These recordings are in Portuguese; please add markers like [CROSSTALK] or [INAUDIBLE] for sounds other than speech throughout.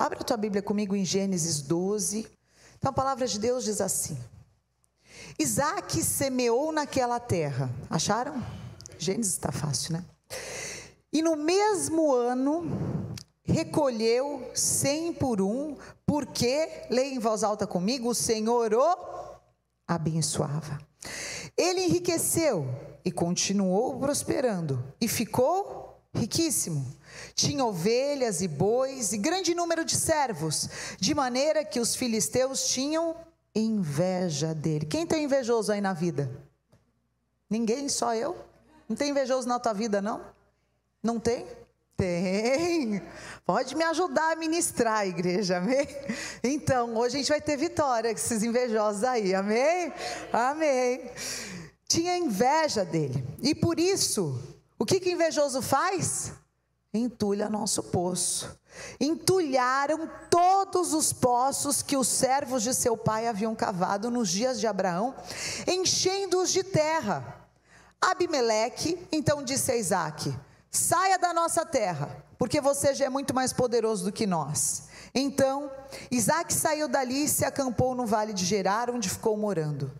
Abra a tua Bíblia comigo em Gênesis 12. Então a palavra de Deus diz assim: Isaac semeou naquela terra. Acharam? Gênesis está fácil, né? E no mesmo ano recolheu cem por um, porque, leia em voz alta comigo, o Senhor o abençoava. Ele enriqueceu e continuou prosperando, e ficou riquíssimo. Tinha ovelhas e bois e grande número de servos, de maneira que os filisteus tinham inveja dele. Quem tem invejoso aí na vida? Ninguém, só eu. Não tem invejoso na tua vida, não? Não tem? Tem. Pode me ajudar a ministrar, igreja, amém? Então, hoje a gente vai ter vitória com esses invejosos aí, amém? Amém. Tinha inveja dele. E por isso, o que que invejoso faz? Entulha nosso poço. Entulharam todos os poços que os servos de seu pai haviam cavado nos dias de Abraão, enchendo-os de terra. Abimeleque então disse a Isaac: Saia da nossa terra, porque você já é muito mais poderoso do que nós. Então, Isaac saiu dali e se acampou no vale de Gerar, onde ficou morando.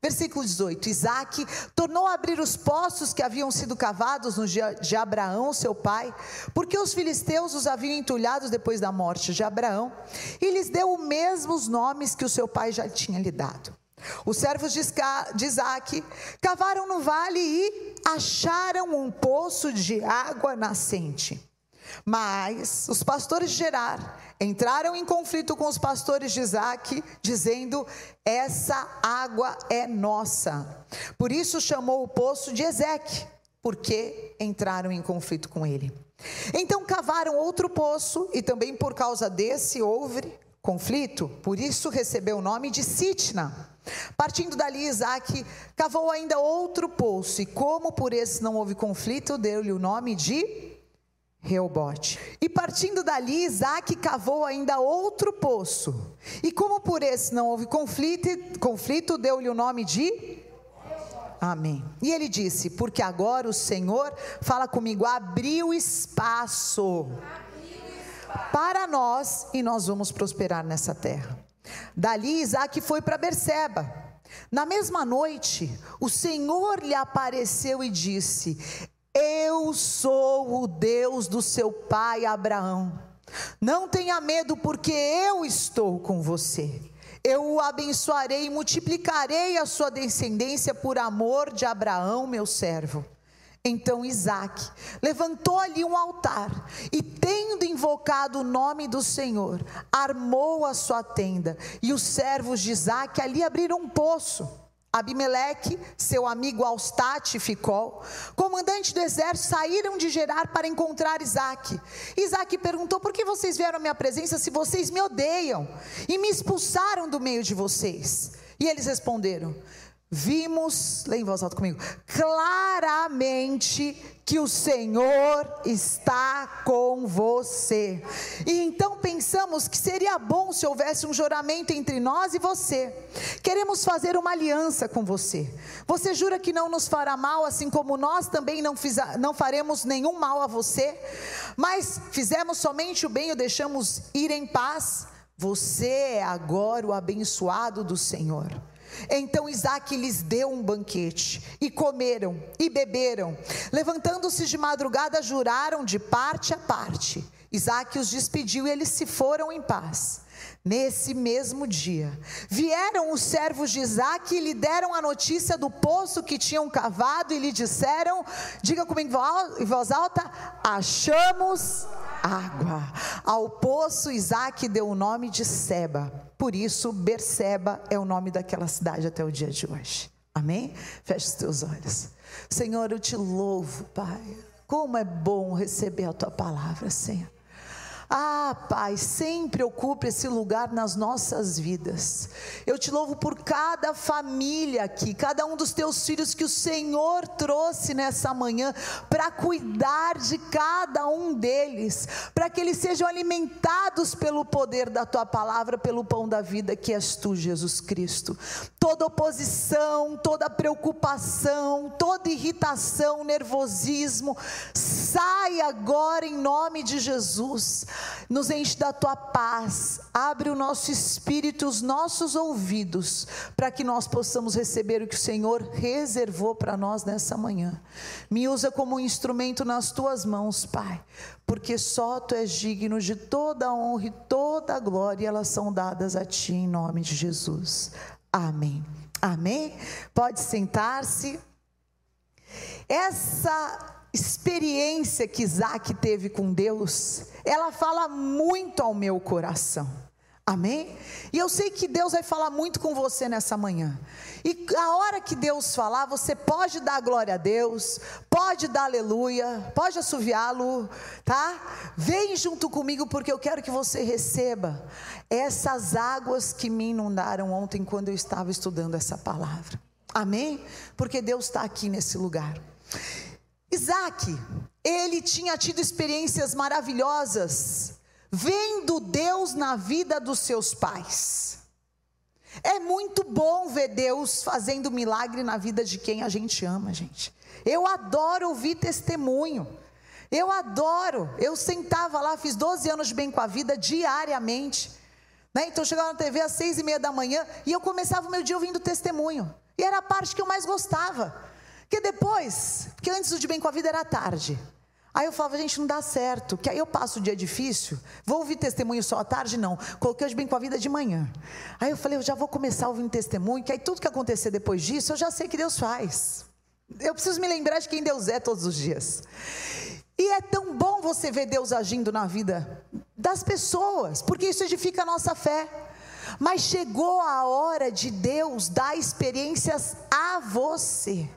Versículo 18: Isaac tornou a abrir os poços que haviam sido cavados no dia de Abraão, seu pai, porque os filisteus os haviam entulhados depois da morte de Abraão, e lhes deu os mesmos nomes que o seu pai já tinha lhe dado. Os servos de Isaac cavaram no vale e acharam um poço de água nascente. Mas os pastores de Gerar entraram em conflito com os pastores de Isaac, dizendo: Essa água é nossa. Por isso chamou o poço de Ezeque, porque entraram em conflito com ele. Então cavaram outro poço, e também por causa desse houve conflito, por isso recebeu o nome de Sitna. Partindo dali, Isaac cavou ainda outro poço, e como por esse não houve conflito, deu-lhe o nome de Reobote. E partindo dali, Isaac cavou ainda outro poço, e como por esse não houve conflito, conflito deu-lhe o nome de Amém. E ele disse: Porque agora o Senhor, fala comigo, abriu espaço para nós e nós vamos prosperar nessa terra. Dali Isaac foi para Berseba. Na mesma noite, o Senhor lhe apareceu e disse: Eu sou o Deus do seu pai Abraão. Não tenha medo, porque eu estou com você. Eu o abençoarei e multiplicarei a sua descendência por amor de Abraão, meu servo. Então Isaac levantou ali um altar e, tendo invocado o nome do Senhor, armou a sua tenda. E os servos de Isaac ali abriram um poço. Abimeleque, seu amigo Alstate e Ficol, comandante do exército, saíram de Gerar para encontrar Isaac. Isaac perguntou: Por que vocês vieram à minha presença se vocês me odeiam e me expulsaram do meio de vocês? E eles responderam: Vimos, leia em voz alta comigo, claramente que o Senhor está com você. E então pensamos que seria bom se houvesse um juramento entre nós e você. Queremos fazer uma aliança com você. Você jura que não nos fará mal, assim como nós também não, fiz, não faremos nenhum mal a você? Mas fizemos somente o bem e o deixamos ir em paz? Você é agora o abençoado do Senhor. Então Isaac lhes deu um banquete, e comeram, e beberam. Levantando-se de madrugada, juraram de parte a parte. Isaac os despediu e eles se foram em paz. Nesse mesmo dia, vieram os servos de Isaac e lhe deram a notícia do poço que tinham cavado e lhe disseram: diga comigo em voz alta, achamos água. Ao poço, Isaac deu o nome de Seba. Por isso, Berseba é o nome daquela cidade até o dia de hoje. Amém? Feche os teus olhos. Senhor, eu te louvo, Pai. Como é bom receber a tua palavra, Senhor. Ah, Pai, sempre ocupe esse lugar nas nossas vidas. Eu te louvo por cada família aqui, cada um dos teus filhos que o Senhor trouxe nessa manhã para cuidar de cada um deles, para que eles sejam alimentados pelo poder da tua palavra, pelo pão da vida que és tu, Jesus Cristo. Toda oposição, toda preocupação, toda irritação, nervosismo, sai agora em nome de Jesus. Nos enche da tua paz. Abre o nosso espírito, os nossos ouvidos, para que nós possamos receber o que o Senhor reservou para nós nessa manhã. Me usa como um instrumento nas tuas mãos, Pai, porque só tu és digno de toda a honra e toda a glória, e elas são dadas a ti em nome de Jesus. Amém. Amém? Pode sentar-se. Essa experiência que Isaac teve com Deus, ela fala muito ao meu coração. Amém? E eu sei que Deus vai falar muito com você nessa manhã. E a hora que Deus falar, você pode dar glória a Deus, pode dar aleluia, pode assoviá-lo, tá? Vem junto comigo porque eu quero que você receba essas águas que me inundaram ontem quando eu estava estudando essa palavra. Amém? Porque Deus está aqui nesse lugar. Isaac, ele tinha tido experiências maravilhosas, vendo Deus na vida dos seus pais. É muito bom ver Deus fazendo milagre na vida de quem a gente ama, gente. Eu adoro ouvir testemunho. Eu adoro. Eu sentava lá, fiz 12 anos de bem com a vida diariamente. Né? Então eu chegava na TV às seis e meia da manhã e eu começava o meu dia ouvindo testemunho. E era a parte que eu mais gostava. Porque depois, porque antes o de bem com a vida era tarde. Aí eu falava, gente, não dá certo, que aí eu passo o dia difícil, vou ouvir testemunho só à tarde? Não, coloquei o de bem com a vida de manhã. Aí eu falei, eu já vou começar ouvindo testemunho, que aí tudo que acontecer depois disso, eu já sei que Deus faz. Eu preciso me lembrar de quem Deus é todos os dias. E é tão bom você ver Deus agindo na vida das pessoas, porque isso edifica a nossa fé. Mas chegou a hora de Deus dar experiências a você.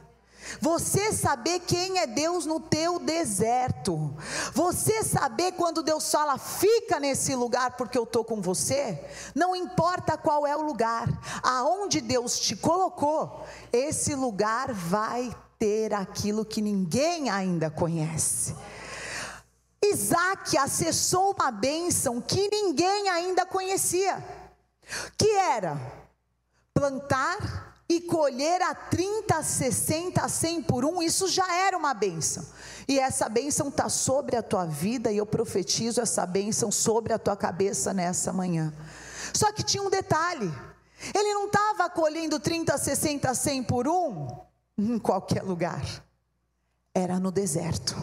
Você saber quem é Deus no teu deserto. Você saber quando Deus fala, fica nesse lugar porque eu estou com você. Não importa qual é o lugar, aonde Deus te colocou, esse lugar vai ter aquilo que ninguém ainda conhece. Isaac acessou uma bênção que ninguém ainda conhecia, que era plantar e colher a 30, 60, 100 por um, isso já era uma bênção. E essa bênção está sobre a tua vida, e eu profetizo essa bênção sobre a tua cabeça nessa manhã. Só que tinha um detalhe: ele não estava colhendo 30, 60, 100 por um em qualquer lugar, era no deserto.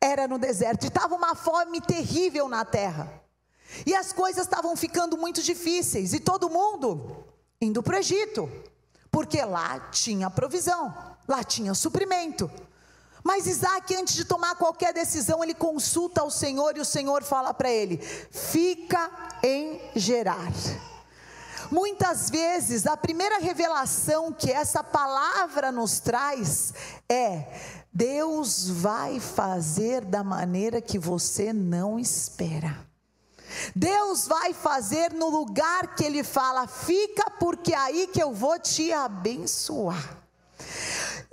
Era no deserto, e estava uma fome terrível na terra. E as coisas estavam ficando muito difíceis, e todo mundo indo para o Egito, porque lá tinha provisão, lá tinha suprimento. Mas Isaac, antes de tomar qualquer decisão, ele consulta ao Senhor e o Senhor fala para ele: fica em Gerar. Muitas vezes, a primeira revelação que essa palavra nos traz é: Deus vai fazer da maneira que você não espera. Deus vai fazer no lugar que Ele fala, fica, porque é aí que eu vou te abençoar.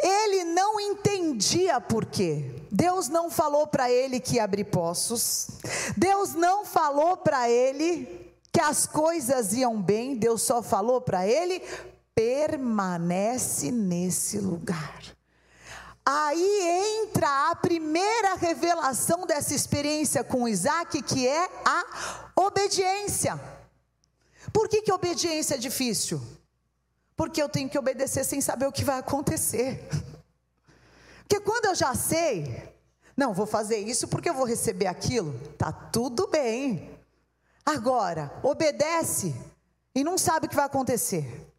Ele não entendia por quê. Deus não falou para ele que ia abrir poços. Deus não falou para ele que as coisas iam bem. Deus só falou para ele: permanece nesse lugar. Aí entra a primeira revelação dessa experiência com Isaac, que é a obediência. Por que, que obediência é difícil? Porque eu tenho que obedecer sem saber o que vai acontecer. Porque quando eu já sei, não, vou fazer isso porque eu vou receber aquilo, tá tudo bem. Agora, obedece e não sabe o que vai acontecer.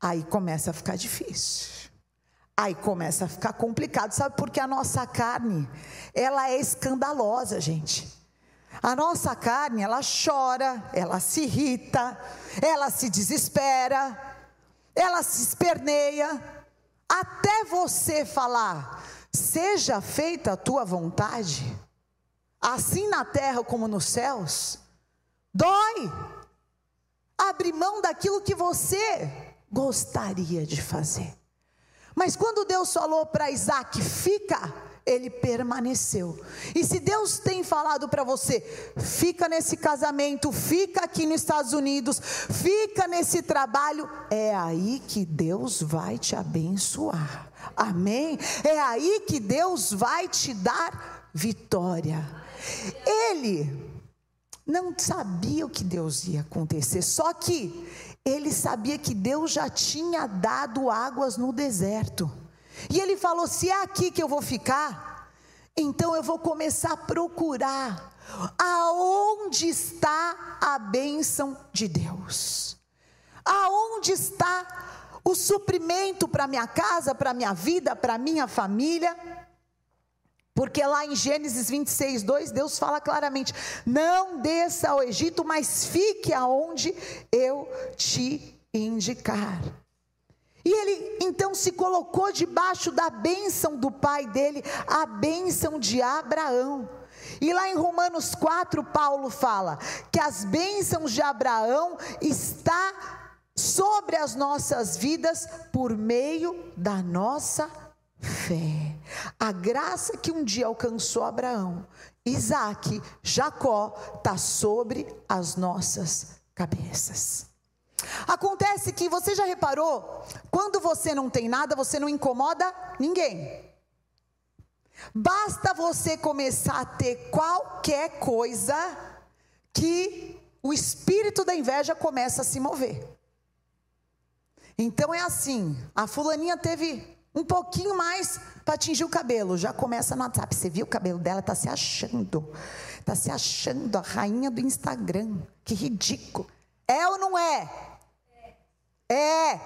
Aí começa a ficar difícil. Aí começa a ficar complicado, sabe? Porque a nossa carne, ela é escandalosa, gente. A nossa carne, ela chora, ela se irrita, ela se desespera, ela se esperneia, até você falar, seja feita a tua vontade, assim na terra como nos céus, dói. Abre mão daquilo que você gostaria de fazer. Mas quando Deus falou para Isaac, fica, ele permaneceu. E se Deus tem falado para você, fica nesse casamento, fica aqui nos Estados Unidos, fica nesse trabalho, é aí que Deus vai te abençoar. Amém? É aí que Deus vai te dar vitória. Ele não sabia o que Deus ia acontecer, só que ele sabia que Deus já tinha dado águas no deserto. E ele falou: se é aqui que eu vou ficar, então eu vou começar a procurar aonde está a bênção de Deus, aonde está o suprimento para minha casa, para minha vida, para minha família. Porque lá em Gênesis 26, 2, Deus fala claramente: não desça ao Egito, mas fique aonde eu te indicar. E ele então se colocou debaixo da bênção do pai dele, a bênção de Abraão. E lá em Romanos 4, Paulo fala que as bênçãos de Abraão está sobre as nossas vidas por meio da nossa fé. A graça que um dia alcançou Abraão, Isaac, Jacó, está sobre as nossas cabeças. Acontece que você já reparou, quando você não tem nada, você não incomoda ninguém. Basta você começar a ter qualquer coisa que o espírito da inveja começa a se mover. Então é assim, a fulaninha teve um pouquinho mais para atingir o cabelo. Já começa no WhatsApp. Você viu o cabelo dela? Está se achando. Está se achando a rainha do Instagram. Que ridículo. É ou não é? É.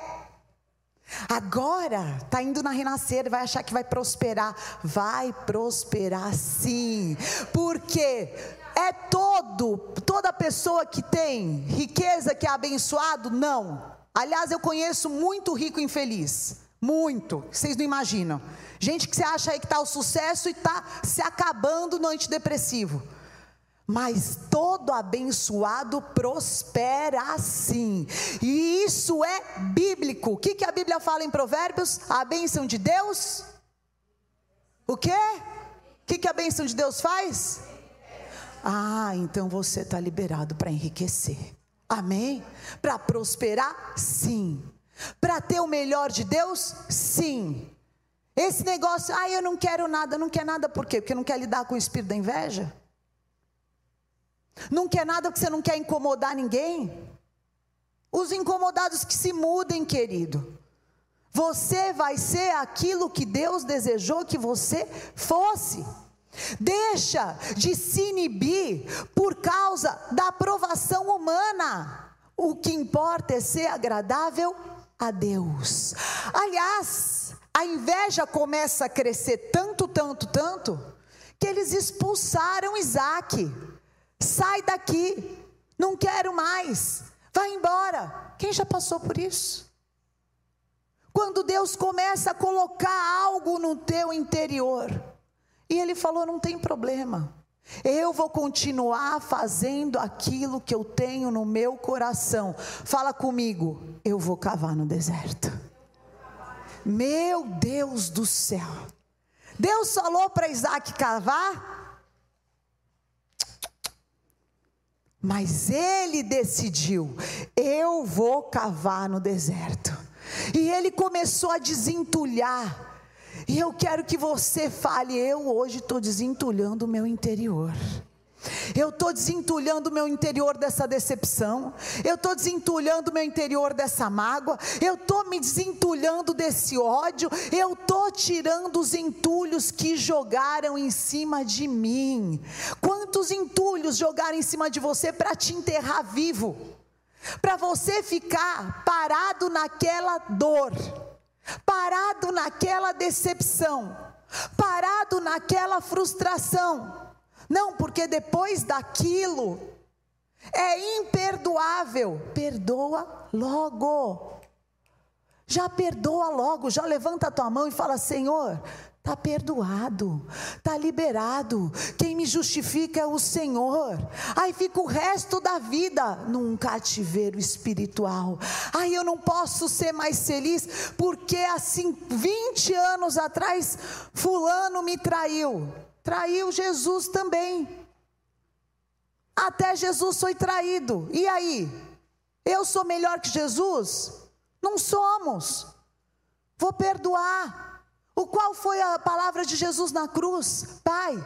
Agora está indo na renascer, vai achar que vai prosperar. Vai prosperar sim. Porque é todo, toda pessoa que tem riqueza que é abençoado? Não. Aliás, eu conheço muito rico infeliz. Muito, vocês não imaginam. Gente que você acha aí que está o sucesso e está se acabando no antidepressivo. Mas todo abençoado prospera sim. E isso é bíblico. O que, que a Bíblia fala em Provérbios? A bênção de Deus? O quê? O que, que a bênção de Deus faz? Ah, então você está liberado para enriquecer. Amém? Para prosperar? Sim. Para ter o melhor de Deus? Sim. Esse negócio, ah, eu não quero nada, não quer nada por quê? Porque não quer lidar com o espírito da inveja? Não quer nada porque você não quer incomodar ninguém? Os incomodados que se mudem, querido. Você vai ser aquilo que Deus desejou que você fosse. Deixa de se inibir por causa da aprovação humana. O que importa é ser agradável a Deus. Aliás, a inveja começa a crescer tanto, tanto, tanto, que eles expulsaram Isaac. Sai daqui, não quero mais, vai embora. Quem já passou por isso? Quando Deus começa a colocar algo no teu interior, e Ele falou: não tem problema. Eu vou continuar fazendo aquilo que eu tenho no meu coração. Fala comigo, eu vou cavar no deserto. Meu Deus do céu. Deus falou para Isaac cavar, mas ele decidiu: eu vou cavar no deserto. E ele começou a desentulhar e eu quero que você fale: eu hoje estou desentulhando o meu interior. Eu estou desentulhando o meu interior dessa decepção, eu estou desentulhando o meu interior dessa mágoa, eu estou me desentulhando desse ódio, eu estou tirando os entulhos que jogaram em cima de mim. Quantos entulhos jogaram em cima de você para te enterrar vivo? Para você ficar parado naquela dor parado naquela decepção, parado naquela frustração. Não, porque depois daquilo é imperdoável. Perdoa logo. Já perdoa logo, já levanta a tua mão e fala: Senhor, Está perdoado, está liberado. Quem me justifica é o Senhor. Aí fica o resto da vida num cativeiro espiritual. Aí eu não posso ser mais feliz porque assim 20 anos atrás fulano me traiu. Traiu Jesus também. Até Jesus foi traído. E aí? Eu sou melhor que Jesus? Não somos. Vou perdoar O qual foi a palavra de Jesus na cruz? Pai,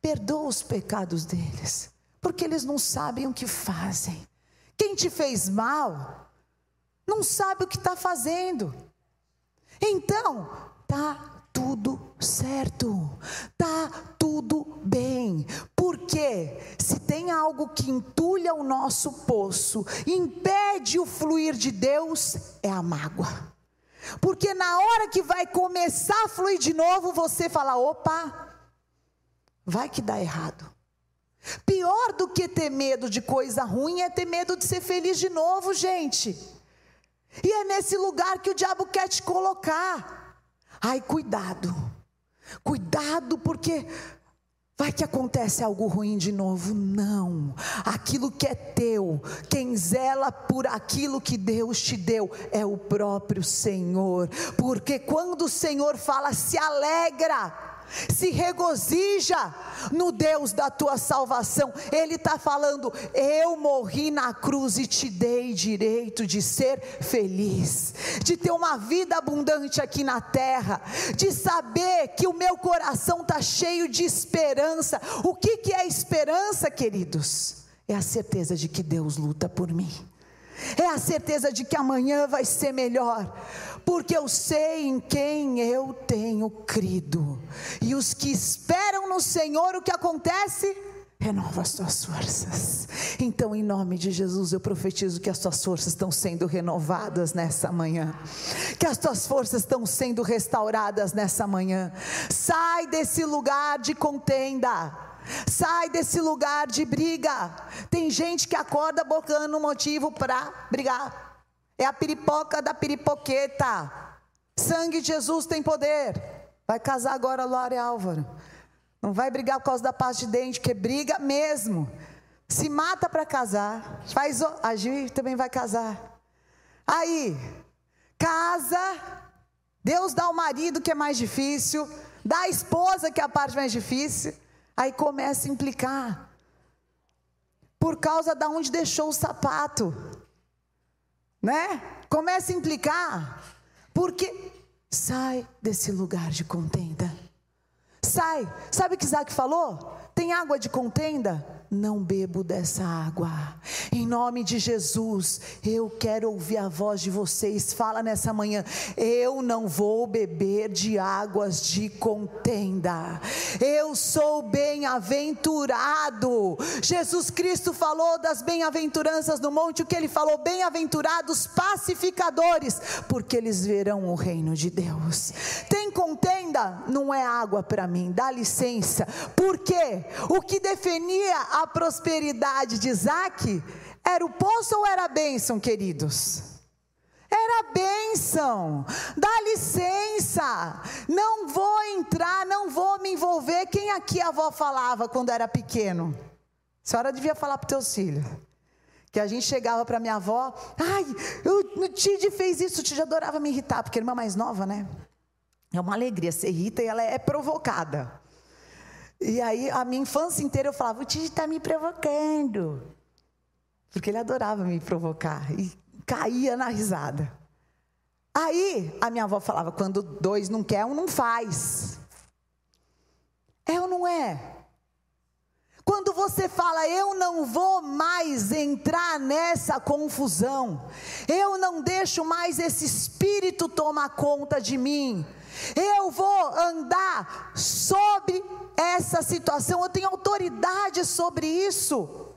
perdoa os pecados deles, porque eles não sabem o que fazem. Quem te fez mal, não sabe o que está fazendo. Então, tá tudo certo, tá tudo bem. Porque se tem algo que entulha o nosso poço, impede o fluir de Deus, é a mágoa. Porque na hora que vai começar a fluir de novo, você fala: opa, vai que dá errado. Pior do que ter medo de coisa ruim é ter medo de ser feliz de novo, gente. E é nesse lugar que o diabo quer te colocar. Ai, cuidado. Cuidado, porque Vai que acontece algo ruim de novo? Não. Aquilo que é teu, quem zela por aquilo que Deus te deu é o próprio Senhor. Porque quando o Senhor fala, se alegra se regozija no Deus da tua salvação. Ele está falando: eu morri na cruz e te dei direito de ser feliz, de ter uma vida abundante aqui na terra, de saber que o meu coração está cheio de esperança. O que, que é esperança, queridos? É a certeza de que Deus luta por mim. É a certeza de que amanhã vai ser melhor, porque eu sei em quem eu tenho crido. E os que esperam no Senhor, o que acontece? Renova as tuas forças. Então, em nome de Jesus, eu profetizo que as tuas forças estão sendo renovadas nessa manhã, que as tuas forças estão sendo restauradas nessa manhã. Sai desse lugar de contenda. Sai desse lugar de briga. Tem gente que acorda bocando um motivo para brigar. É a piripoca da piripoqueta. Sangue de Jesus tem poder. Vai casar agora, Laura e Álvaro. Não vai brigar por causa da paz de dente, que briga mesmo. Se mata para casar. Faz o... também vai casar. Aí, casa. Deus dá o marido que é mais difícil, dá a esposa que é a parte mais difícil. Aí começa a implicar. Por causa da onde deixou o sapato né? Começa a implicar, porque sai desse lugar de contenda. Sai. Sabe o que Isaac falou? Tem água de contenda? Não bebo dessa água. Em nome de Jesus, eu quero ouvir a voz de vocês. Fala nessa manhã, eu não vou beber de águas de contenda. Eu sou bem-aventurado. Jesus Cristo falou das bem-aventuranças no monte, o que ele falou? Bem-aventurados pacificadores, porque eles verão o reino de Deus. Tem contenda? Não é água para mim, dá licença. Porque o que definia a prosperidade de Isaac era o poço ou era a bênção, queridos? Era bênção, dá licença, não vou entrar, não vou me envolver. Quem aqui a avó falava quando era pequeno? A senhora devia falar para os teus filhos. Que a gente chegava para minha avó, ai, o Tid fez isso, o Tid adorava me irritar, porque a irmã mais nova, né? É uma alegria, se irrita e ela é provocada. E aí, a minha infância inteira eu falava: o Titi está me provocando. Porque ele adorava me provocar. E caía na risada. Aí, a minha avó falava: quando dois não quer, um não faz. É ou não é? Quando você fala, eu não vou mais entrar nessa confusão, eu não deixo mais esse espírito tomar conta de mim, eu vou andar sobre essa situação, eu tenho autoridade sobre isso.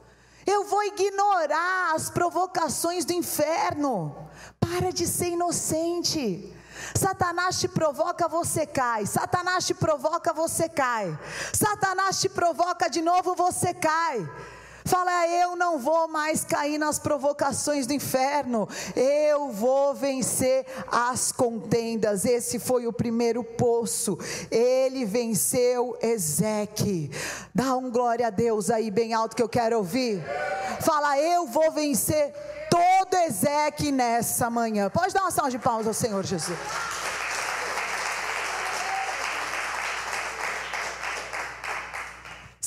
Eu vou ignorar as provocações do inferno. Para de ser inocente. Satanás te provoca, você cai. Satanás te provoca, você cai. Satanás te provoca de novo, você cai. Fala, eu não vou mais cair nas provocações do inferno, eu vou vencer as contendas. Esse foi o primeiro poço, ele venceu Ezeque. Dá um glória a Deus aí, bem alto que eu quero ouvir. Fala, eu vou vencer todo Ezeque nessa manhã. Pode dar uma salva de palmas ao Senhor Jesus.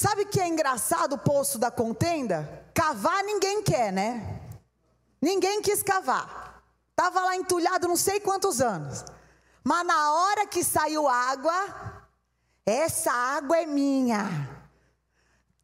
Sabe o que é engraçado o poço da contenda? Cavar ninguém quer, né? Ninguém quis cavar. Estava lá entulhado não sei quantos anos. Mas na hora que saiu água, essa água é minha.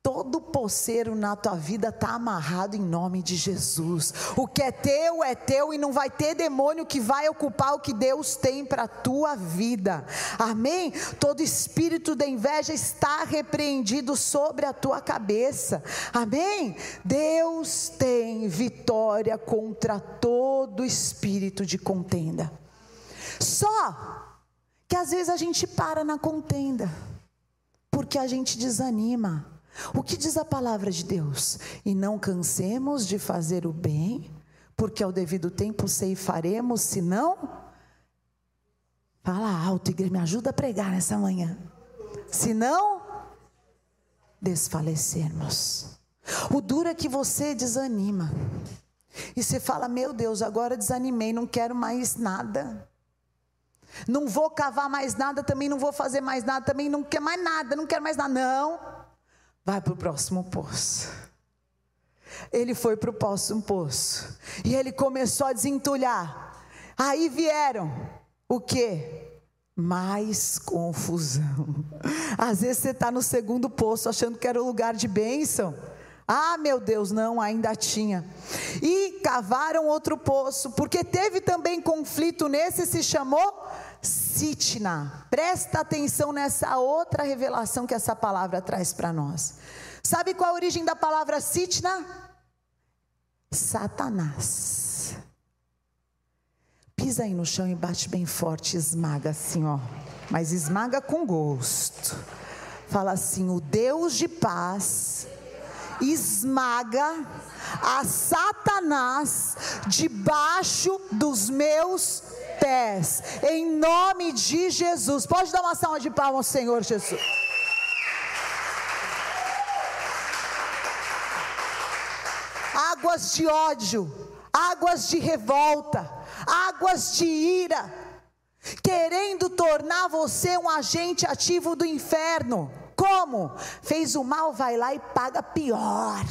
Todo poceiro na tua vida está amarrado em nome de Jesus. O que é teu é teu e não vai ter demônio que vai ocupar o que Deus tem para a tua vida. Amém? Todo espírito da inveja está repreendido sobre a tua cabeça. Amém? Deus tem vitória contra todo espírito de contenda. Só que às vezes a gente para na contenda, porque a gente desanima. O que diz a palavra de Deus? E não cansemos de fazer o bem, porque ao devido tempo ceifaremos, se não. Fala alto, igreja, me ajuda a pregar nessa manhã. Se não, desfalecermos. O duro é que você desanima. E você fala: Meu Deus, agora desanimei, não quero mais nada. Não vou cavar mais nada, também não vou fazer mais nada, também não quero mais nada, não quero mais nada. Não vai para o próximo poço. Ele foi para o próximo poço. E ele começou a desentulhar. Aí vieram o que? Mais confusão. Às vezes você está no segundo poço achando que era o lugar de bênção. Ah, meu Deus, não, ainda tinha. E cavaram outro poço, porque teve também conflito nesse, se chamou Sitna. Presta atenção nessa outra revelação que essa palavra traz para nós. Sabe qual a origem da palavra Sitna? Satanás. Pisa aí no chão e bate bem forte, esmaga assim, ó. Mas esmaga com gosto. Fala assim: o Deus de paz esmaga a Satanás debaixo dos meus pés, em nome de Jesus. Pode dar uma salva de palmas ao Senhor Jesus. Águas de ódio, águas de revolta, águas de ira, querendo tornar você um agente ativo do inferno. Como? Fez o mal, vai lá e paga pior.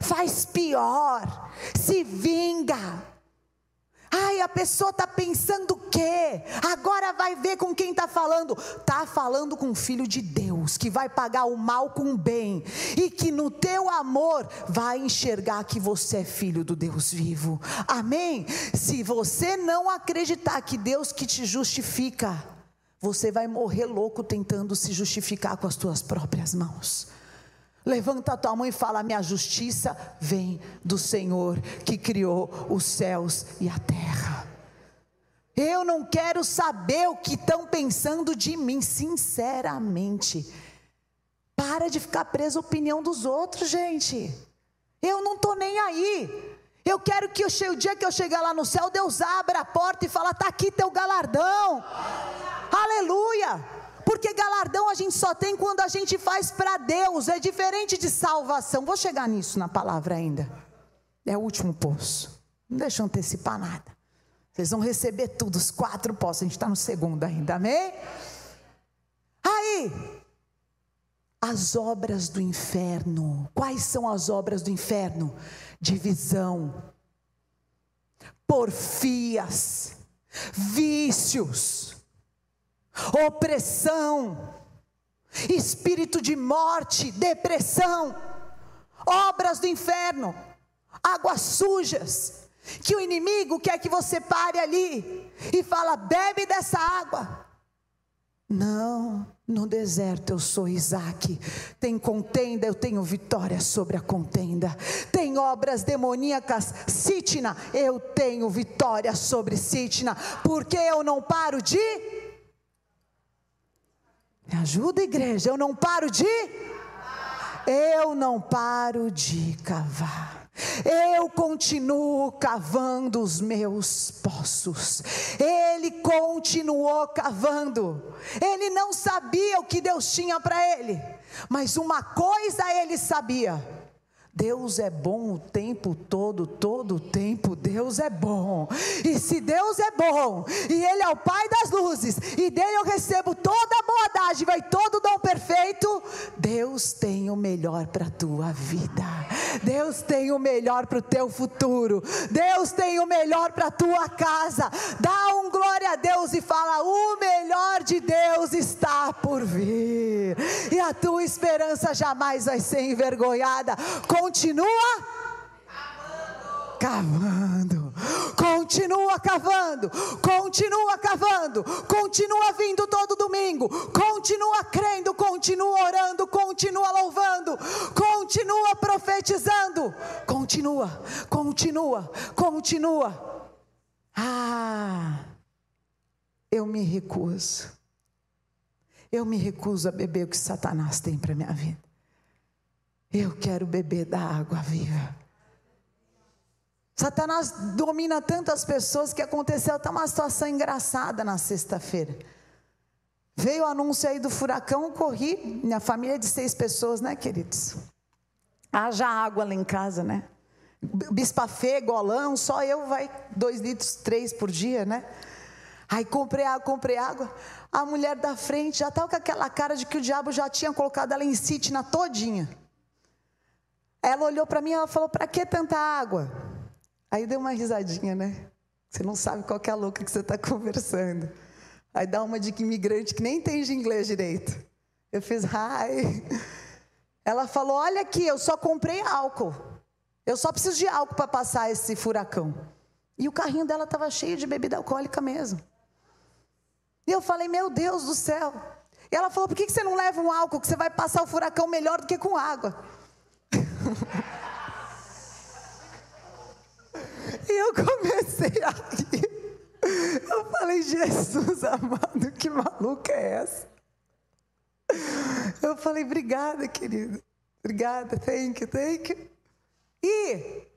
Faz pior, se vinga, Ai, a pessoa está pensando o quê? Agora vai ver com quem está falando. Está falando com o filho de Deus, que vai pagar o mal com o bem, e que no teu amor vai enxergar que você é filho do Deus vivo. Amém? Se você não acreditar que Deus que te justifica, você vai morrer louco tentando se justificar com as tuas próprias mãos. Levanta a tua mão e fala: Minha justiça vem do Senhor que criou os céus e a terra. Eu não quero saber o que estão pensando de mim, sinceramente. Para de ficar preso à opinião dos outros, gente. Eu não estou nem aí. Eu quero que eu chegue, o dia que eu chegar lá no céu, Deus abra a porta e fala: Está aqui teu galardão. Aleluia. Porque galardão a gente só tem quando a gente faz para Deus, é diferente de salvação. Vou chegar nisso na palavra ainda. É o último poço. Não deixa eu antecipar nada. Vocês vão receber tudo, os quatro poços. A gente está no segundo ainda, amém? Aí, as obras do inferno. Quais são as obras do inferno? Divisão, porfias, vícios opressão, espírito de morte, depressão, obras do inferno, águas sujas, que o inimigo quer que você pare ali e fala: bebe dessa água. Não, no deserto eu sou Isaac. Tem contenda, eu tenho vitória sobre a contenda. Tem obras demoníacas, Sitna, eu tenho vitória sobre Sitna. Porque eu não paro de me ajuda, igreja. Eu não paro de. Eu não paro de cavar. Eu continuo cavando os meus poços. Ele continuou cavando. Ele não sabia o que Deus tinha para ele, mas uma coisa ele sabia: Deus é bom o tempo todo, todo o tempo Deus é bom. E se Deus é bom, e Ele é o Pai das luzes, e dele eu recebo toda a boa dádiva e todo o dom perfeito, Deus tem o melhor para a tua vida. Deus tem o melhor para o teu futuro. Deus tem o melhor para a tua casa. Dá um glória a Deus e fala: o melhor de Deus está por vir. E a tua esperança jamais vai ser envergonhada. Continua cavando, continua cavando, continua cavando, continua vindo todo domingo, continua crendo, continua orando, continua louvando, continua profetizando, continua, continua, continua. Ah, eu me recuso, eu me recuso a beber o que Satanás tem para minha vida. Eu quero beber da água viva. Satanás domina tantas pessoas que aconteceu até uma situação engraçada na sexta-feira. Veio o anúncio aí do furacão, corri, minha família é de seis pessoas, né, queridos? Haja água lá em casa, né? Bispa Fê, golão, só eu vai dois litros, três por dia, né? Aí comprei água, comprei água. A mulher da frente já estava com aquela cara de que o diabo já tinha colocado ela em na todinha. Ela olhou para mim e falou: Para que tanta água? Aí deu uma risadinha, né? Você não sabe qual é a louca que você está [LAUGHS] conversando. Aí dá uma de imigrante que nem entende inglês direito. Eu fiz, ai. Ela falou: Olha aqui, eu só comprei álcool. Eu só preciso de álcool para passar esse furacão. E o carrinho dela estava cheio de bebida alcoólica mesmo. E eu falei: Meu Deus do céu. E ela falou: Por que você não leva um álcool que você vai passar o furacão melhor do que com água? E eu comecei a rir. Eu falei, Jesus amado, que maluca é essa? Eu falei, obrigada, querido. Obrigada, thank you, thank you. E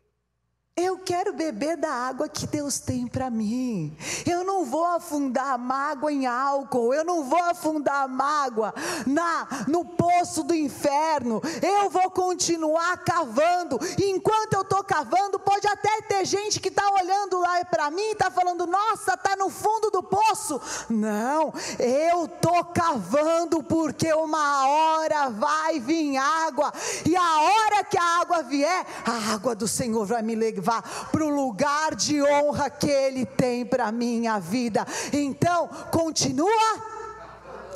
eu quero beber da água que Deus tem para mim. Eu não vou afundar a mágoa em álcool. Eu não vou afundar a mágoa na no poço do inferno. Eu vou continuar cavando. Enquanto eu estou cavando, pode até ter gente que está olhando lá para mim e está falando: Nossa, está no fundo do poço. Não, eu estou cavando porque uma hora vai vir água. E a hora que a água vier, a água do Senhor vai me levar para o lugar de honra que Ele tem para a minha vida. Então, continua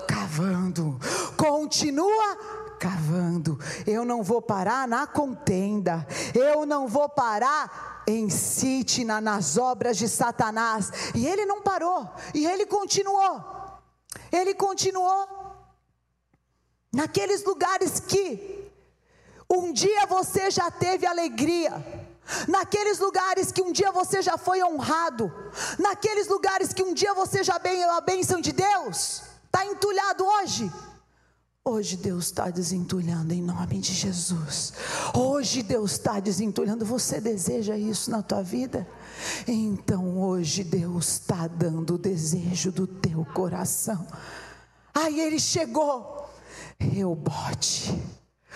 cavando, continua cavando. Eu não vou parar na contenda, eu não vou parar em Sitna, nas obras de Satanás. E ele não parou, e ele continuou. Ele continuou. Naqueles lugares que um dia você já teve alegria, naqueles lugares que um dia você já foi honrado, naqueles lugares que um dia você já veio a bênção de Deus, está entulhado hoje. Hoje Deus está desentulhando em nome de Jesus. Hoje Deus está desentulhando. Você deseja isso na tua vida? Então hoje Deus está dando o desejo do teu coração. Aí ele chegou, rebote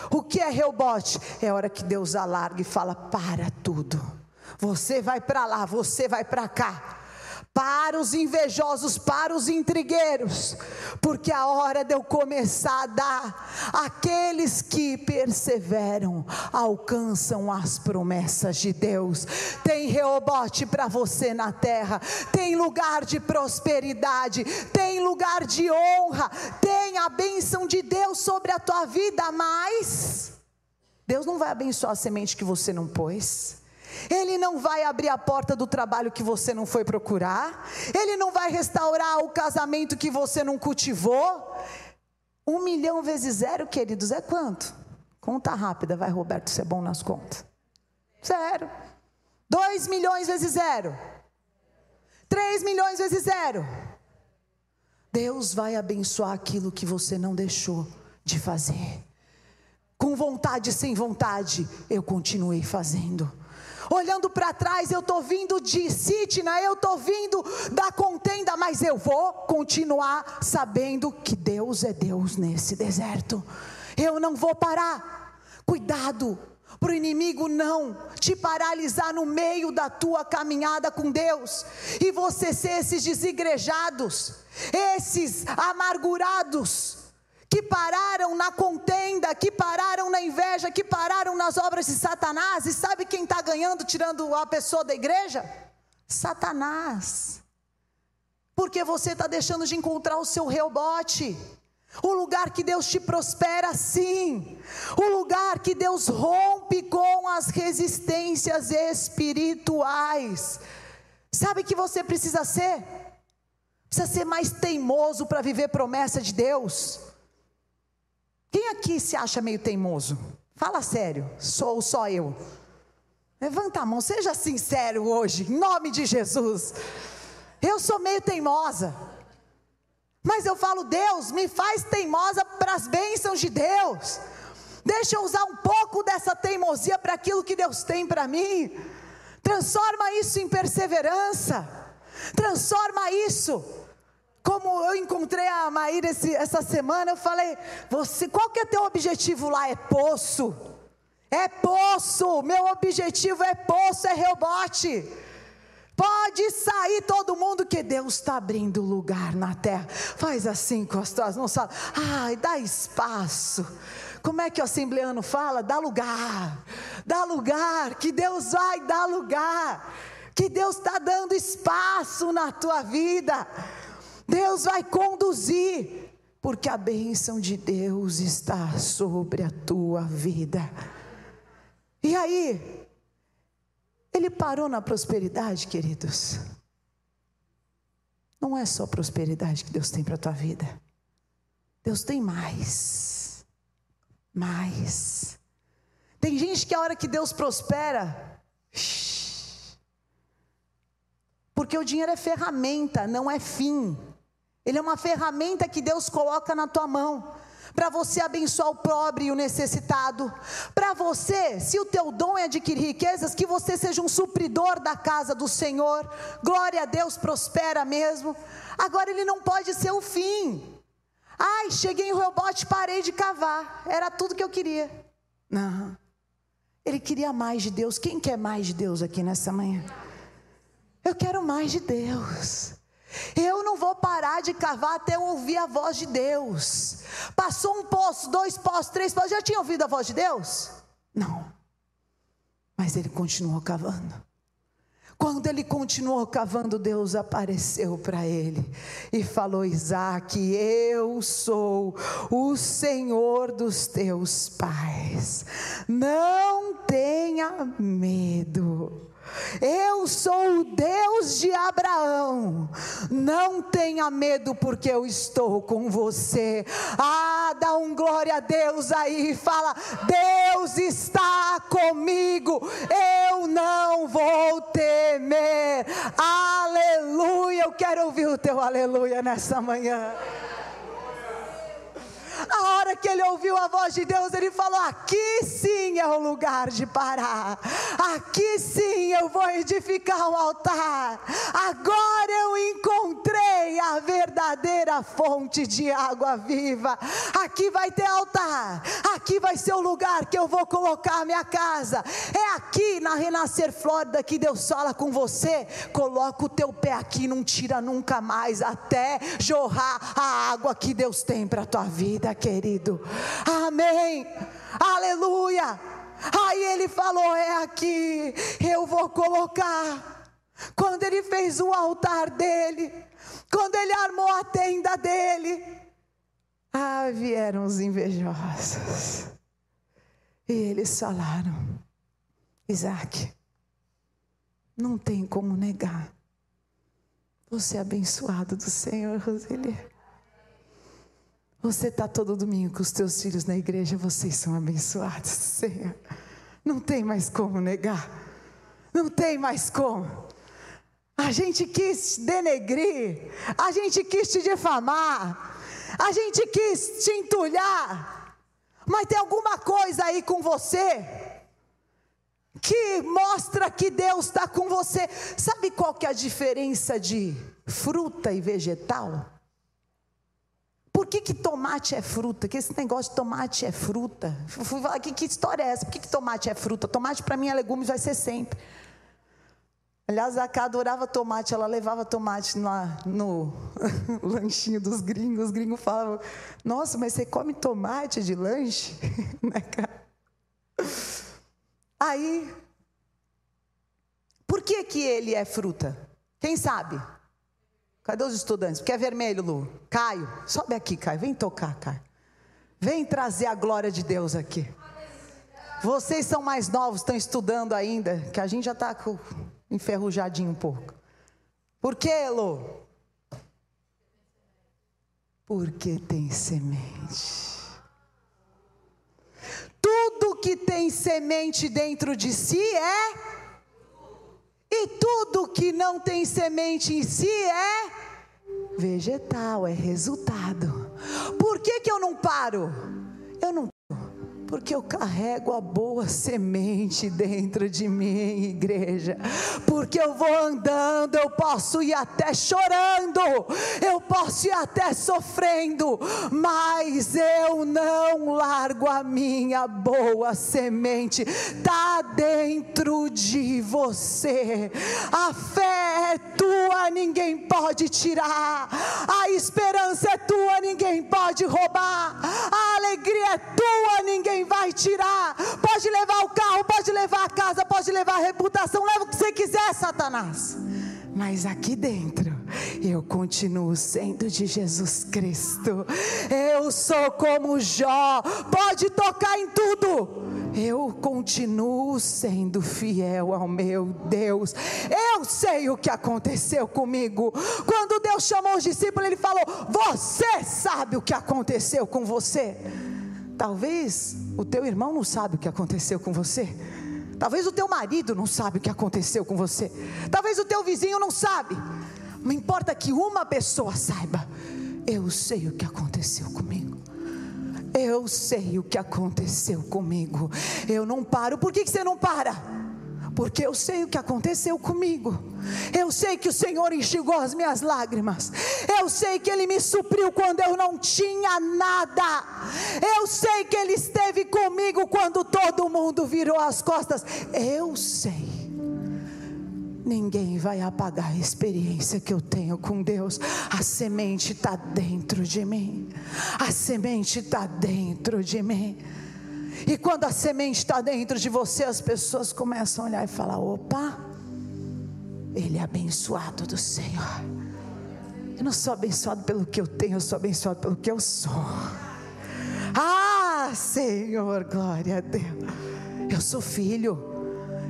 o que é rebote? É a hora que Deus alarga e fala: para tudo. Você vai para lá, você vai para cá para os invejosos, para os intrigueiros, porque a hora de eu começar a dar, aqueles que perseveram alcançam as promessas de Deus. Tem reobote para você na terra, tem lugar de prosperidade, tem lugar de honra, tem a bênção de Deus sobre a tua vida, mas Deus não vai abençoar a semente que você não pôs. Ele não vai abrir a porta do trabalho que você não foi procurar. Ele não vai restaurar o casamento que você não cultivou. Um milhão vezes zero, queridos, é quanto? Conta rápida, vai, Roberto, você é bom nas contas. Zero. Dois milhões vezes zero. Três milhões vezes zero. Deus vai abençoar aquilo que você não deixou de fazer. Com vontade, sem vontade, eu continuei fazendo olhando para trás, eu estou vindo de Sitna, eu estou vindo da contenda, mas eu vou continuar sabendo que Deus é Deus nesse deserto. Eu não vou parar. Cuidado, para o inimigo não te paralisar no meio da tua caminhada com Deus e você ser esses desigrejados, esses amargurados que pararam na contenda, que pararam na inveja, que pararam nas obras de Satanás. E sabe quem está ganhando, tirando a pessoa da igreja? Satanás. Porque você está deixando de encontrar o seu rebote. O lugar que Deus te prospera, sim. O lugar que Deus rompe com as resistências espirituais. Sabe que você precisa ser? Precisa ser mais teimoso para viver promessa de Deus. Quem aqui se acha meio teimoso? Fala sério, sou só eu. Levanta a mão, seja sincero hoje, em nome de Jesus. Eu sou meio teimosa. Mas eu falo, Deus, me faz teimosa para as bênçãos de Deus. Deixa eu usar um pouco dessa teimosia para aquilo que Deus tem para mim. Transforma isso em perseverança. Transforma isso. Como eu encontrei a Maíra esse, essa semana, eu falei: você, qual que é teu objetivo lá? É poço. É poço. Meu objetivo é poço, é rebote. Pode sair todo mundo que Deus está abrindo lugar na terra. Faz assim com as tuas mãos, ai, dá espaço. Como é que o assembleano fala? Dá lugar, dá lugar, que Deus vai dar lugar, que Deus está dando espaço na tua vida, Deus vai conduzir, porque a bênção de Deus está sobre a tua vida. E aí, ele parou na prosperidade, queridos. Não é só prosperidade que Deus tem para a tua vida. Deus tem mais. Mais. Tem gente que a hora que Deus prospera, porque o dinheiro é ferramenta, não é fim. Ele é uma ferramenta que Deus coloca na tua mão para você abençoar o pobre e o necessitado, para você, se o teu dom é adquirir riquezas, que você seja um supridor da casa do Senhor, glória a Deus, prospera mesmo. Agora ele não pode ser o fim. Ai, cheguei em rebote, parei de cavar, era tudo que eu queria. Não, ele queria mais de Deus. Quem quer mais de Deus aqui nessa manhã? Eu quero mais de Deus. Eu não vou parar de cavar até eu ouvir a voz de Deus. Passou um poço, dois poços, três poços, já tinha ouvido a voz de Deus? Não. Mas ele continuou cavando. Quando ele continuou cavando, Deus apareceu para ele e falou: Isaac, eu sou o Senhor dos teus pais. Não tenha medo. Eu sou o Deus de Abraão. Não tenha medo, porque eu estou com você. Ah, dá um glória a Deus aí. Fala: Deus está comigo. Eu não vou temer. Aleluia. Eu quero ouvir o teu aleluia nessa manhã. A hora que ele ouviu a voz de Deus, ele falou: Aqui sim é o lugar de parar. Aqui sim eu vou edificar um altar. Agora eu encontrei a verdadeira fonte de água viva. Aqui vai ter altar. Aqui vai ser o lugar que eu vou colocar a minha casa. É aqui na Renascer Flórida que Deus fala com você. Coloca o teu pé aqui, não tira nunca mais até jorrar a água que Deus tem para a tua vida querido. Amém. Aleluia. Aí ele falou: É aqui, eu vou colocar. Quando ele fez o altar dele, quando ele armou a tenda dele, ah, vieram os invejosos. E eles falaram: Isaac, não tem como negar. Você é abençoado do Senhor, Roseli. Você está todo domingo com os teus filhos na igreja, vocês são abençoados, Senhor. Não tem mais como negar. Não tem mais como. A gente quis denegrir, a gente quis te difamar, a gente quis te entulhar, mas tem alguma coisa aí com você que mostra que Deus está com você. Sabe qual que é a diferença de fruta e vegetal? Que, que tomate é fruta? Que esse negócio de tomate é fruta? Fui falar, que, que história é essa? Por que, que tomate é fruta? Tomate para mim é legumes, vai ser sempre. Aliás, a Cá adorava tomate, ela levava tomate no [LAUGHS] lanchinho dos gringos. Os gringos falavam: Nossa, mas você come tomate de lanche? [LAUGHS] né? Aí, por que, que ele é fruta? Quem sabe? Cadê os estudantes? Porque é vermelho, Lu. Caio, sobe aqui, Caio. Vem tocar, Caio. Vem trazer a glória de Deus aqui. Vocês são mais novos, estão estudando ainda, que a gente já está enferrujadinho um pouco. Por que, Lu? Porque tem semente. Tudo que tem semente dentro de si é e tudo que não tem semente em si é vegetal, é resultado. Por que, que eu não paro? Eu não porque eu carrego a boa semente dentro de mim, igreja. Porque eu vou andando, eu posso ir até chorando, eu posso ir até sofrendo, mas eu não largo a minha boa semente. Tá dentro de você. A fé é tua, ninguém pode tirar. A esperança é tua, ninguém pode roubar. A alegria é tua, ninguém ninguém vai tirar. Pode levar o carro, pode levar a casa, pode levar a reputação, leva o que você quiser, Satanás. Mas aqui dentro, eu continuo sendo de Jesus Cristo. Eu sou como Jó, pode tocar em tudo. Eu continuo sendo fiel ao meu Deus. Eu sei o que aconteceu comigo. Quando Deus chamou os discípulos, Ele falou: Você sabe o que aconteceu com você. Talvez o teu irmão não sabe o que aconteceu com você. Talvez o teu marido não sabe o que aconteceu com você. Talvez o teu vizinho não sabe. Não importa que uma pessoa saiba. Eu sei o que aconteceu comigo. Eu sei o que aconteceu comigo. Eu não paro. Por que, que você não para? Porque eu sei o que aconteceu comigo. Eu sei que o Senhor enxugou as minhas lágrimas. Eu sei que Ele me supriu quando eu não tinha nada. Eu sei que Ele esteve comigo quando todo mundo virou as costas. Eu sei. Ninguém vai apagar a experiência que eu tenho com Deus. A semente está dentro de mim. A semente está dentro de mim. E quando a semente está dentro de você, as pessoas começam a olhar e falar: opa, ele é abençoado do Senhor. Eu não sou abençoado pelo que eu tenho, eu sou abençoado pelo que eu sou. Ah, Senhor, glória a Deus. Eu sou filho.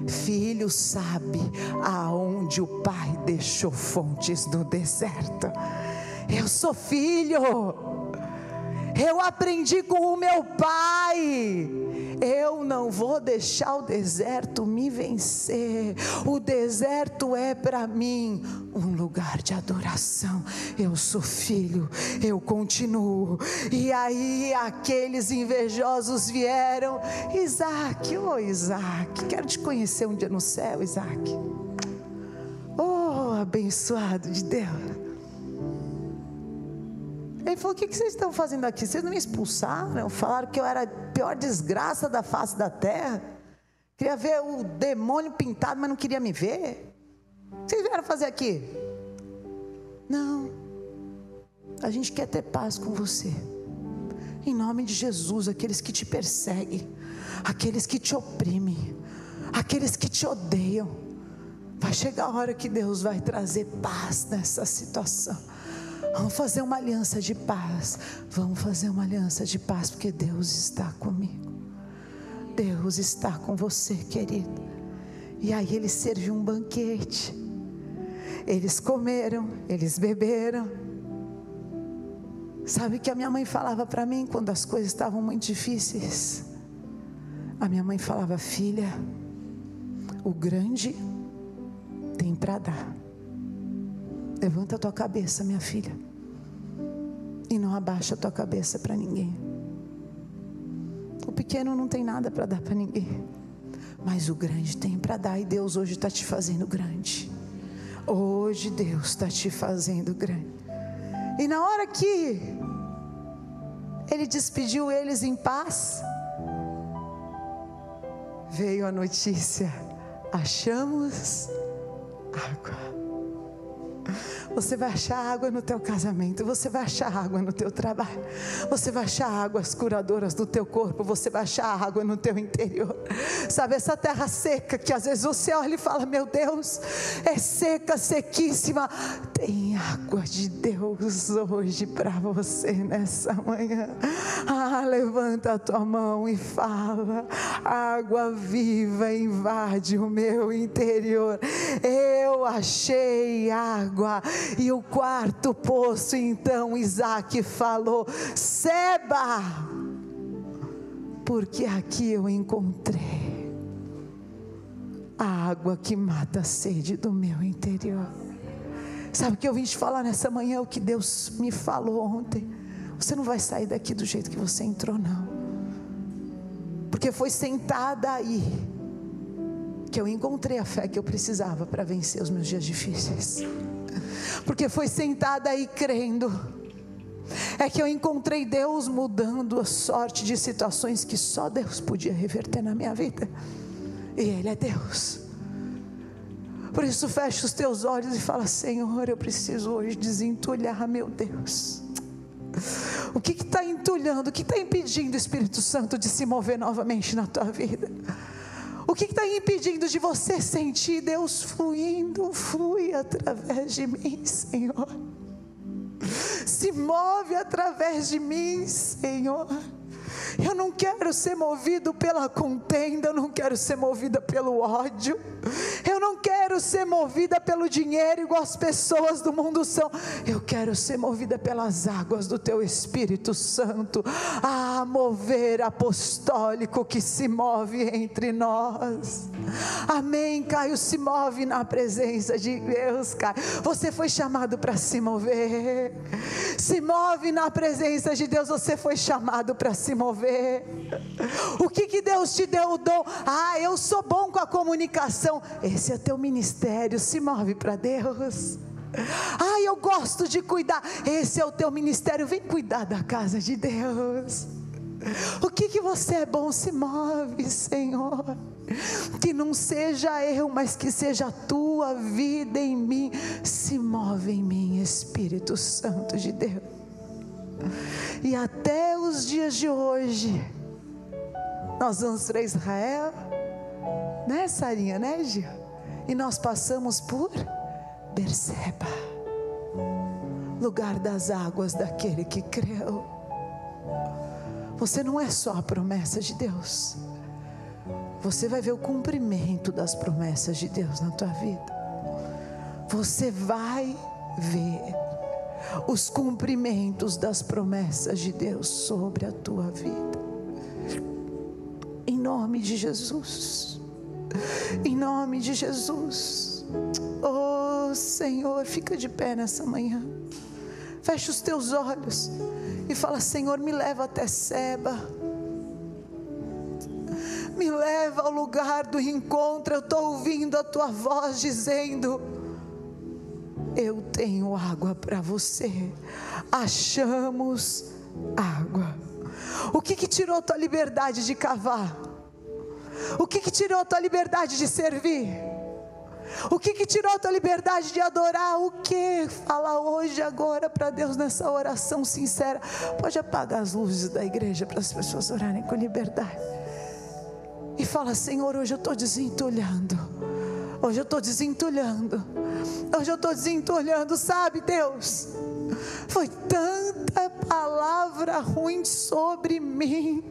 Filho sabe aonde o pai deixou fontes no deserto. Eu sou filho. Eu aprendi com o meu pai. Eu não vou deixar o deserto me vencer. O deserto é para mim um lugar de adoração. Eu sou filho, eu continuo. E aí aqueles invejosos vieram. Isaac, ô oh Isaac, quero te conhecer um dia no céu, Isaac. Oh, abençoado de Deus. Ele falou: O que, vocês estão fazendo aqui? Vocês não me expulsaram? Falaram que eu era a pior desgraça da face da terra. Queria ver o demônio pintado, mas não queria me ver. O que vocês vieram fazer aqui? Não. A gente quer ter paz com você. Em nome de Jesus, aqueles que te perseguem, aqueles que te oprimem, aqueles que te odeiam. Vai chegar a hora que Deus vai trazer paz nessa situação. Vamos fazer uma aliança de paz. Vamos fazer uma aliança de paz, porque Deus está comigo. Deus está com você, querido. E aí ele serviu um banquete. Eles comeram, eles beberam. Sabe que a minha mãe falava para mim quando as coisas estavam muito difíceis? A minha mãe falava: Filha, o grande tem para dar. Levanta a tua cabeça, minha filha. E não abaixa a tua cabeça para ninguém. O pequeno não tem nada para dar para ninguém. Mas o grande tem para dar. E Deus hoje está te fazendo grande. Hoje Deus está te fazendo grande. E na hora que ele despediu eles em paz. Veio a notícia: achamos água. Você vai achar água no teu casamento, você vai achar água no teu trabalho, você vai achar águas curadoras no teu corpo, você vai achar água no teu interior. Sabe essa terra seca que às vezes você olha e fala: "Meu Deus, é seca, sequíssima". Tem água de Deus hoje para você nessa manhã. Ah, levanta a tua mão e fala: "Água viva invade o meu interior. Eu achei água e o quarto poço, então Isaac falou: Seba, porque aqui eu encontrei a água que mata a sede do meu interior. Sabe o que eu vim te falar nessa manhã? O que Deus me falou ontem. Você não vai sair daqui do jeito que você entrou, não. Porque foi sentada aí que eu encontrei a fé que eu precisava para vencer os meus dias difíceis porque foi sentada aí crendo. É que eu encontrei Deus mudando a sorte de situações que só Deus podia reverter na minha vida. E Ele é Deus. Por isso, fecha os teus olhos e fala: Senhor, eu preciso hoje desentulhar, meu Deus. O que está entulhando? O que está impedindo o Espírito Santo de se mover novamente na tua vida? O que está impedindo de você sentir Deus fluindo? Flui através de mim, Senhor. Se move através de mim, Senhor. Eu não quero ser movido pela contenda, eu não quero ser movida pelo ódio, eu não quero ser movida pelo dinheiro igual as pessoas do mundo são. Eu quero ser movida pelas águas do teu Espírito Santo, a mover apostólico que se move entre nós. Amém. Caio se move na presença de Deus, Caio. Você foi chamado para se mover. Se move na presença de Deus, você foi chamado para se mover ver. O que, que Deus te deu o dom? Ah, eu sou bom com a comunicação. Esse é teu ministério, se move para Deus. Ah, eu gosto de cuidar. Esse é o teu ministério. Vem cuidar da casa de Deus. O que que você é bom se move, Senhor. Que não seja eu, mas que seja a tua vida em mim. Se move em mim, Espírito Santo de Deus. E até os dias de hoje, nós vamos para Israel, né, Sarinha, né, Gil? E nós passamos por Berseba, lugar das águas daquele que creu. Você não é só a promessa de Deus, você vai ver o cumprimento das promessas de Deus na tua vida. Você vai ver os cumprimentos das promessas de Deus sobre a tua vida. Em nome de Jesus. Em nome de Jesus. Oh Senhor, fica de pé nessa manhã. Fecha os teus olhos e fala: Senhor, me leva até Seba. Me leva ao lugar do encontro. Eu estou ouvindo a tua voz dizendo eu tenho água para você. Achamos água. O que, que tirou tua liberdade de cavar? O que, que tirou tua liberdade de servir? O que, que tirou tua liberdade de adorar? O que? Fala hoje, agora, para Deus nessa oração sincera. Pode apagar as luzes da igreja para as pessoas orarem com liberdade. E fala, Senhor, hoje eu estou desentulhando Hoje eu estou desentulhando. Hoje eu estou desentulhando, sabe, Deus? Foi tanta palavra ruim sobre mim.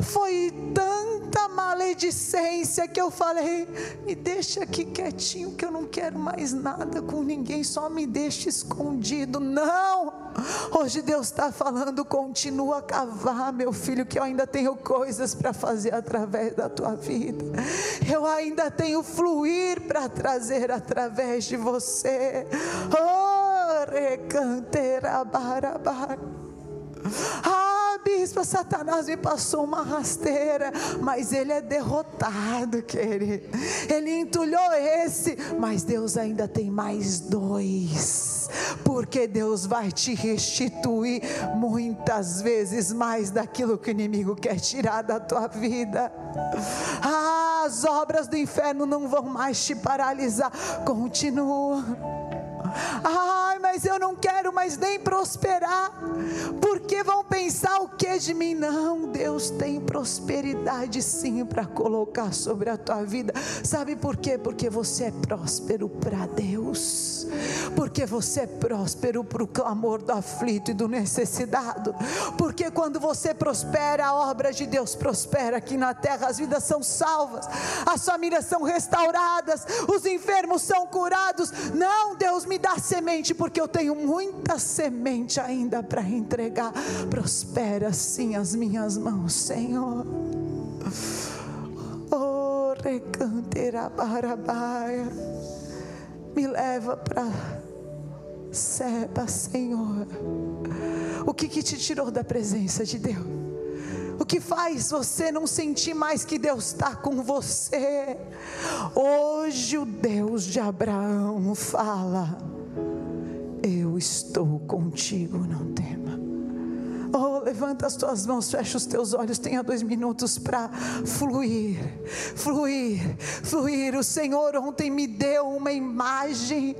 Foi tanta maledicência que eu falei: me deixa aqui quietinho, que eu não quero mais nada com ninguém, só me deixa escondido. Não! Hoje Deus está falando: continua a cavar, meu filho, que eu ainda tenho coisas para fazer através da tua vida. Eu ainda tenho fluir para trazer através de você. Oh, recanteira barabar. Ah, bispa, Satanás me passou uma rasteira, mas ele é derrotado, querido. Ele entulhou esse, mas Deus ainda tem mais dois, porque Deus vai te restituir muitas vezes mais daquilo que o inimigo quer tirar da tua vida. Ah, as obras do inferno não vão mais te paralisar. Continua. Ai, mas eu não quero mais nem prosperar, porque vão pensar o que de mim? Não, Deus tem prosperidade sim para colocar sobre a tua vida. Sabe por quê? Porque você é próspero para Deus, porque você é próspero para o clamor do aflito e do necessitado, porque quando você prospera, a obra de Deus prospera aqui na terra, as vidas são salvas, as famílias são restauradas, os enfermos são curados. Não, Deus me dá semente, porque eu tenho muita semente ainda para entregar. Prospera sim as minhas mãos, Senhor. Oh, recanteira barabaia. Me leva para Seba, Senhor. O que, que te tirou da presença de Deus? O que faz você não sentir mais que Deus está com você? Hoje o Deus de Abraão fala eu estou contigo, não tema. Oh, levanta as tuas mãos, fecha os teus olhos, tenha dois minutos para fluir, fluir, fluir. O Senhor ontem me deu uma imagem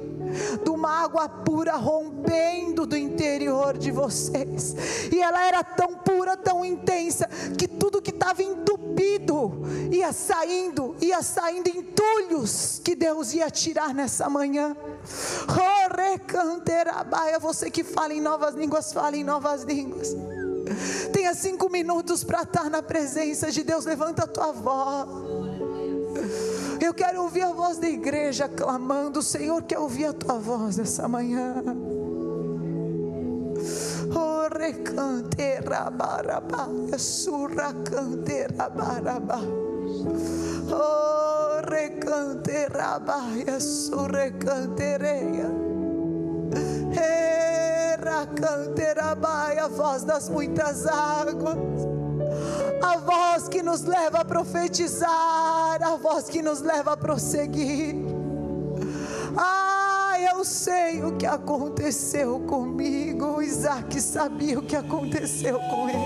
de uma água pura rompendo do interior de vocês, e ela era tão pura, tão intensa, que tudo que estava entupido ia saindo, ia saindo entulhos que Deus ia tirar nessa manhã. Você que fala em novas línguas, fala em novas línguas. Tenha cinco minutos para estar na presença de Deus. Levanta a tua voz. Eu quero ouvir a voz da igreja clamando. Senhor quer ouvir a tua voz essa manhã. Oh, recante rabarabá, surra cante rabarabá. Oh, recante rabaia, surrecantereia. Racanterabai, a voz das muitas águas, a voz que nos leva a profetizar, a voz que nos leva a prosseguir. Ah, eu sei o que aconteceu comigo. Isaac sabia o que aconteceu com ele.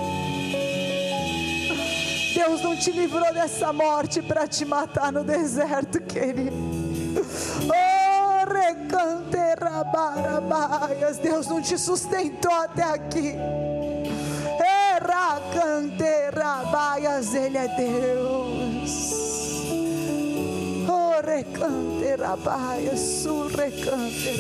Deus não te livrou dessa morte para te matar no deserto, querido. Oh, recanterrabarabaias, Deus não te sustentou até aqui. Erracanterrabaias, Ele é Deus. Oh, recanterabaias, surrecanter.